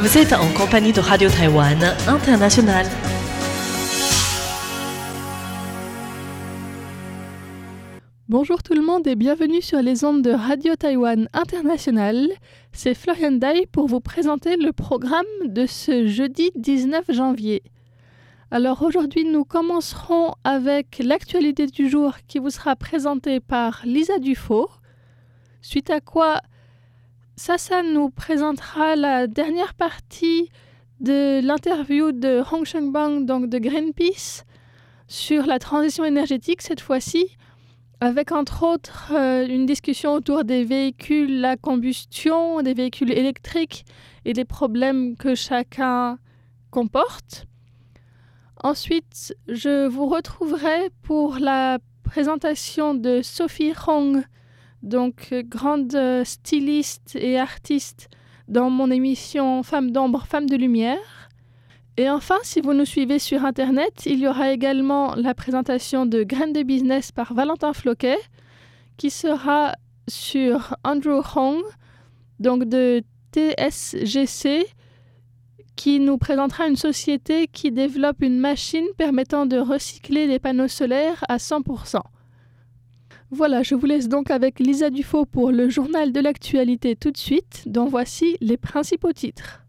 Vous êtes en compagnie de Radio Taïwan International. Bonjour tout le monde et bienvenue sur les ondes de Radio Taïwan International. C'est Florian Dai pour vous présenter le programme de ce jeudi 19 janvier. Alors aujourd'hui, nous commencerons avec l'actualité du jour qui vous sera présentée par Lisa Dufaux. Suite à quoi Sasa nous présentera la dernière partie de l'interview de Hong Bang, donc de Greenpeace, sur la transition énergétique cette fois-ci, avec entre autres euh, une discussion autour des véhicules à combustion, des véhicules électriques et des problèmes que chacun comporte. Ensuite, je vous retrouverai pour la présentation de Sophie Hong, donc euh, grande euh, styliste et artiste dans mon émission Femmes d'ombre, Femmes de lumière. Et enfin, si vous nous suivez sur Internet, il y aura également la présentation de Graines de Business par Valentin Floquet, qui sera sur Andrew Hong, donc de TSGC, qui nous présentera une société qui développe une machine permettant de recycler les panneaux solaires à 100%. Voilà, je vous laisse donc avec Lisa Dufaux pour le journal de l'actualité tout de suite, dont voici les principaux titres.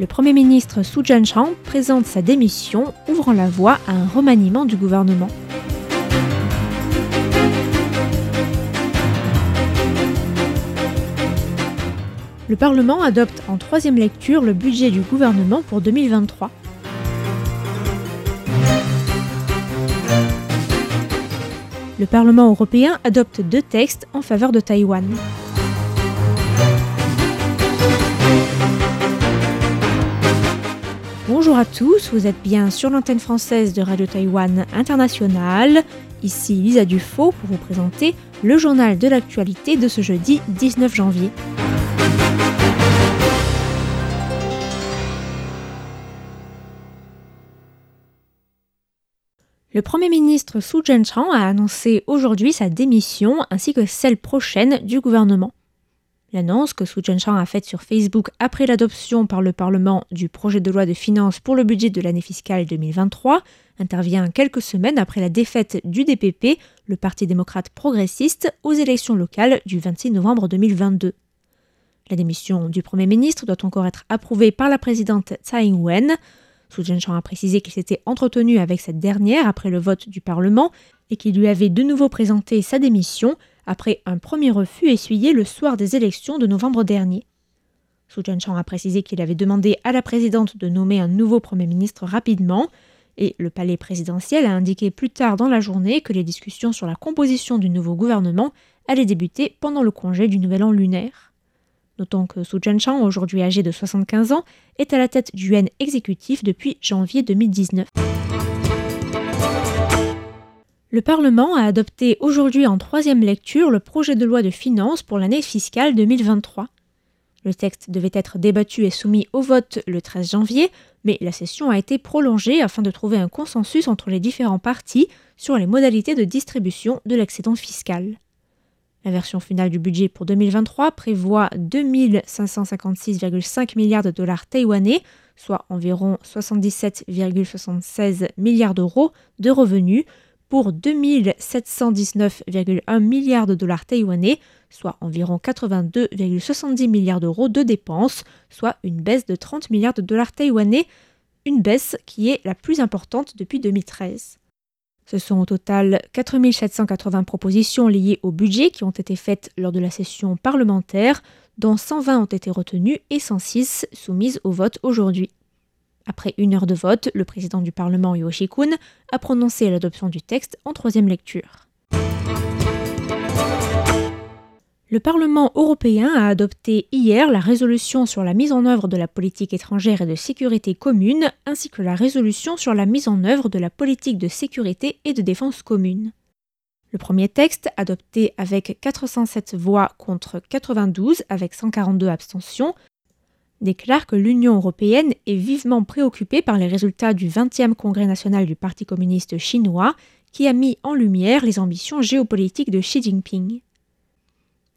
Le Premier ministre Su Jianchang présente sa démission, ouvrant la voie à un remaniement du gouvernement. Le Parlement adopte en troisième lecture le budget du gouvernement pour 2023. Le Parlement européen adopte deux textes en faveur de Taïwan. Bonjour à tous, vous êtes bien sur l'antenne française de Radio Taïwan International. Ici Lisa Dufaux pour vous présenter le journal de l'actualité de ce jeudi 19 janvier. Le Premier ministre Su Jianchang a annoncé aujourd'hui sa démission ainsi que celle prochaine du gouvernement. L'annonce que Su Jianchang a faite sur Facebook après l'adoption par le Parlement du projet de loi de finances pour le budget de l'année fiscale 2023 intervient quelques semaines après la défaite du DPP, le Parti démocrate progressiste, aux élections locales du 26 novembre 2022. La démission du Premier ministre doit encore être approuvée par la présidente Tsai Ing-wen. Su Jianchang a précisé qu'il s'était entretenu avec cette dernière après le vote du Parlement et qu'il lui avait de nouveau présenté sa démission après un premier refus essuyé le soir des élections de novembre dernier. Su Jianchang a précisé qu'il avait demandé à la présidente de nommer un nouveau Premier ministre rapidement, et le palais présidentiel a indiqué plus tard dans la journée que les discussions sur la composition du nouveau gouvernement allaient débuter pendant le congé du Nouvel An lunaire. Notons que Su Jianchang, aujourd'hui âgé de 75 ans, est à la tête du UN exécutif depuis janvier 2019. Le Parlement a adopté aujourd'hui en troisième lecture le projet de loi de finances pour l'année fiscale 2023. Le texte devait être débattu et soumis au vote le 13 janvier, mais la session a été prolongée afin de trouver un consensus entre les différents partis sur les modalités de distribution de l'excédent fiscal. La version finale du budget pour 2023 prévoit 2556,5 milliards de dollars taïwanais, soit environ 77,76 milliards d'euros de revenus, pour 2719,1 milliards de dollars taïwanais, soit environ 82,70 milliards d'euros de dépenses, soit une baisse de 30 milliards de dollars taïwanais, une baisse qui est la plus importante depuis 2013. Ce sont au total 4780 propositions liées au budget qui ont été faites lors de la session parlementaire, dont 120 ont été retenues et 106 soumises au vote aujourd'hui. Après une heure de vote, le président du Parlement, Yoshi Kun, a prononcé l'adoption du texte en troisième lecture. Le Parlement européen a adopté hier la résolution sur la mise en œuvre de la politique étrangère et de sécurité commune, ainsi que la résolution sur la mise en œuvre de la politique de sécurité et de défense commune. Le premier texte, adopté avec 407 voix contre 92 avec 142 abstentions, déclare que l'Union européenne est vivement préoccupée par les résultats du 20e Congrès national du Parti communiste chinois, qui a mis en lumière les ambitions géopolitiques de Xi Jinping.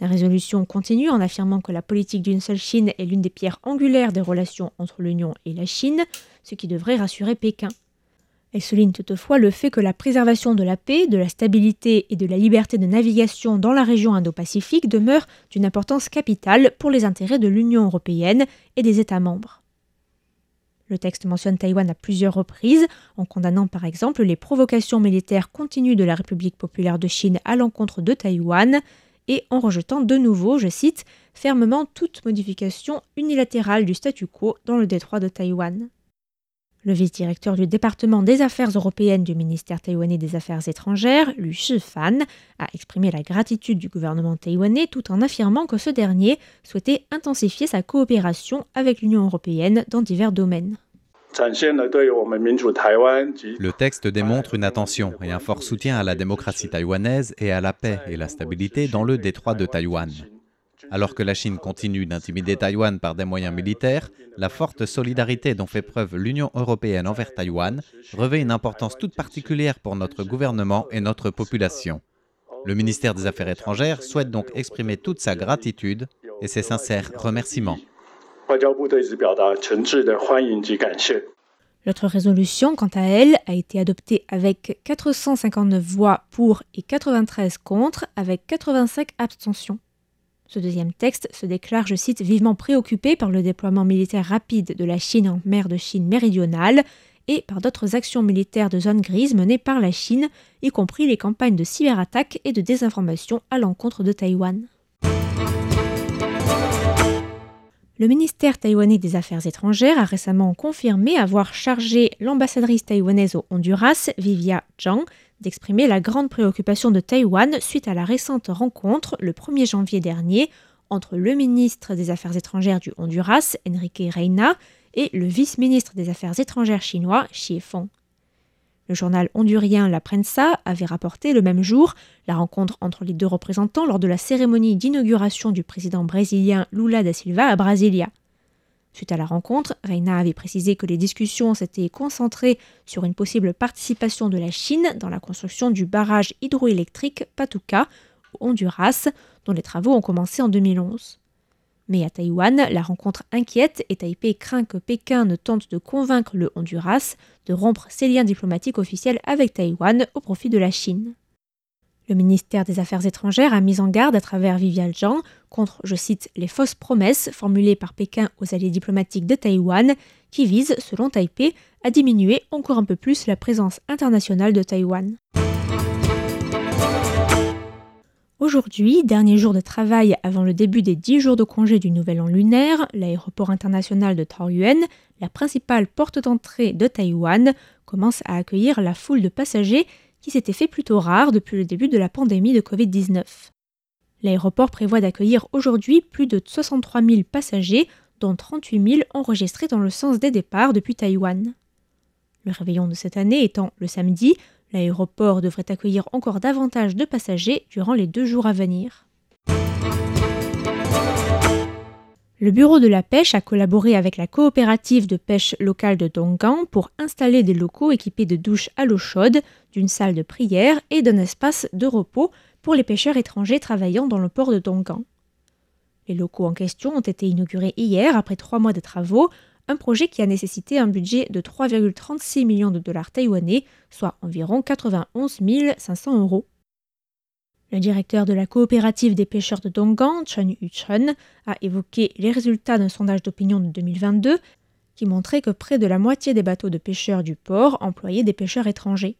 La résolution continue en affirmant que la politique d'une seule Chine est l'une des pierres angulaires des relations entre l'Union et la Chine, ce qui devrait rassurer Pékin. Elle souligne toutefois le fait que la préservation de la paix, de la stabilité et de la liberté de navigation dans la région Indo-Pacifique demeure d'une importance capitale pour les intérêts de l'Union européenne et des États membres. Le texte mentionne Taïwan à plusieurs reprises, en condamnant par exemple les provocations militaires continues de la République populaire de Chine à l'encontre de Taïwan, et en rejetant de nouveau, je cite, fermement toute modification unilatérale du statu quo dans le détroit de Taïwan. Le vice-directeur du département des affaires européennes du ministère taïwanais des Affaires étrangères, Lu Shifan, a exprimé la gratitude du gouvernement taïwanais tout en affirmant que ce dernier souhaitait intensifier sa coopération avec l'Union européenne dans divers domaines. Le texte démontre une attention et un fort soutien à la démocratie taïwanaise et à la paix et la stabilité dans le détroit de Taïwan. Alors que la Chine continue d'intimider Taïwan par des moyens militaires, la forte solidarité dont fait preuve l'Union européenne envers Taïwan revêt une importance toute particulière pour notre gouvernement et notre population. Le ministère des Affaires étrangères souhaite donc exprimer toute sa gratitude et ses sincères remerciements. L'autre résolution, quant à elle, a été adoptée avec 459 voix pour et 93 contre, avec 85 abstentions. Ce deuxième texte se déclare, je cite, vivement préoccupé par le déploiement militaire rapide de la Chine en mer de Chine méridionale et par d'autres actions militaires de zone grise menées par la Chine, y compris les campagnes de cyberattaques et de désinformation à l'encontre de Taïwan. Le ministère taïwanais des Affaires étrangères a récemment confirmé avoir chargé l'ambassadrice taïwanaise au Honduras, Vivia Zhang, d'exprimer la grande préoccupation de Taïwan suite à la récente rencontre, le 1er janvier dernier, entre le ministre des Affaires étrangères du Honduras, Enrique Reina, et le vice-ministre des Affaires étrangères chinois, Xie Feng. Le journal hondurien La Prensa avait rapporté le même jour la rencontre entre les deux représentants lors de la cérémonie d'inauguration du président brésilien Lula da Silva à Brasilia. Suite à la rencontre, Reina avait précisé que les discussions s'étaient concentrées sur une possible participation de la Chine dans la construction du barrage hydroélectrique Patuca au Honduras, dont les travaux ont commencé en 2011. Mais à Taïwan, la rencontre inquiète et Taipei craint que Pékin ne tente de convaincre le Honduras de rompre ses liens diplomatiques officiels avec Taïwan au profit de la Chine. Le ministère des Affaires étrangères a mis en garde à travers Vivian Zhang contre, je cite, les fausses promesses formulées par Pékin aux alliés diplomatiques de Taïwan qui visent, selon Taipei, à diminuer encore un peu plus la présence internationale de Taïwan. Aujourd'hui, dernier jour de travail avant le début des 10 jours de congé du Nouvel An lunaire, l'aéroport international de Taoyuan, la principale porte d'entrée de Taïwan, commence à accueillir la foule de passagers qui s'était fait plutôt rare depuis le début de la pandémie de Covid-19. L'aéroport prévoit d'accueillir aujourd'hui plus de 63 000 passagers, dont 38 000 enregistrés dans le sens des départs depuis Taïwan. Le réveillon de cette année étant le samedi, L'aéroport devrait accueillir encore davantage de passagers durant les deux jours à venir. Le Bureau de la pêche a collaboré avec la coopérative de pêche locale de Donggang pour installer des locaux équipés de douches à l'eau chaude, d'une salle de prière et d'un espace de repos pour les pêcheurs étrangers travaillant dans le port de Donggang. Les locaux en question ont été inaugurés hier après trois mois de travaux un projet qui a nécessité un budget de 3,36 millions de dollars taïwanais, soit environ 91 500 euros. Le directeur de la coopérative des pêcheurs de Donggang, Chen Yuchun, a évoqué les résultats d'un sondage d'opinion de 2022 qui montrait que près de la moitié des bateaux de pêcheurs du port employaient des pêcheurs étrangers.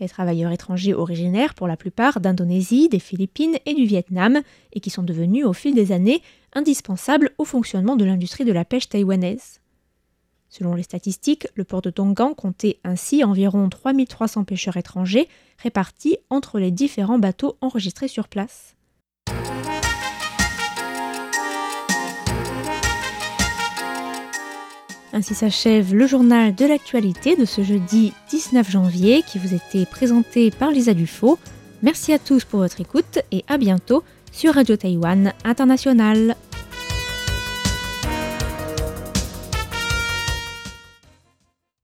Des travailleurs étrangers originaires pour la plupart d'Indonésie, des Philippines et du Vietnam, et qui sont devenus au fil des années indispensables au fonctionnement de l'industrie de la pêche taïwanaise. Selon les statistiques, le port de Donggang comptait ainsi environ 3300 pêcheurs étrangers répartis entre les différents bateaux enregistrés sur place. Ainsi s'achève le journal de l'actualité de ce jeudi 19 janvier qui vous était présenté par Lisa Dufaux. Merci à tous pour votre écoute et à bientôt sur Radio Taïwan International.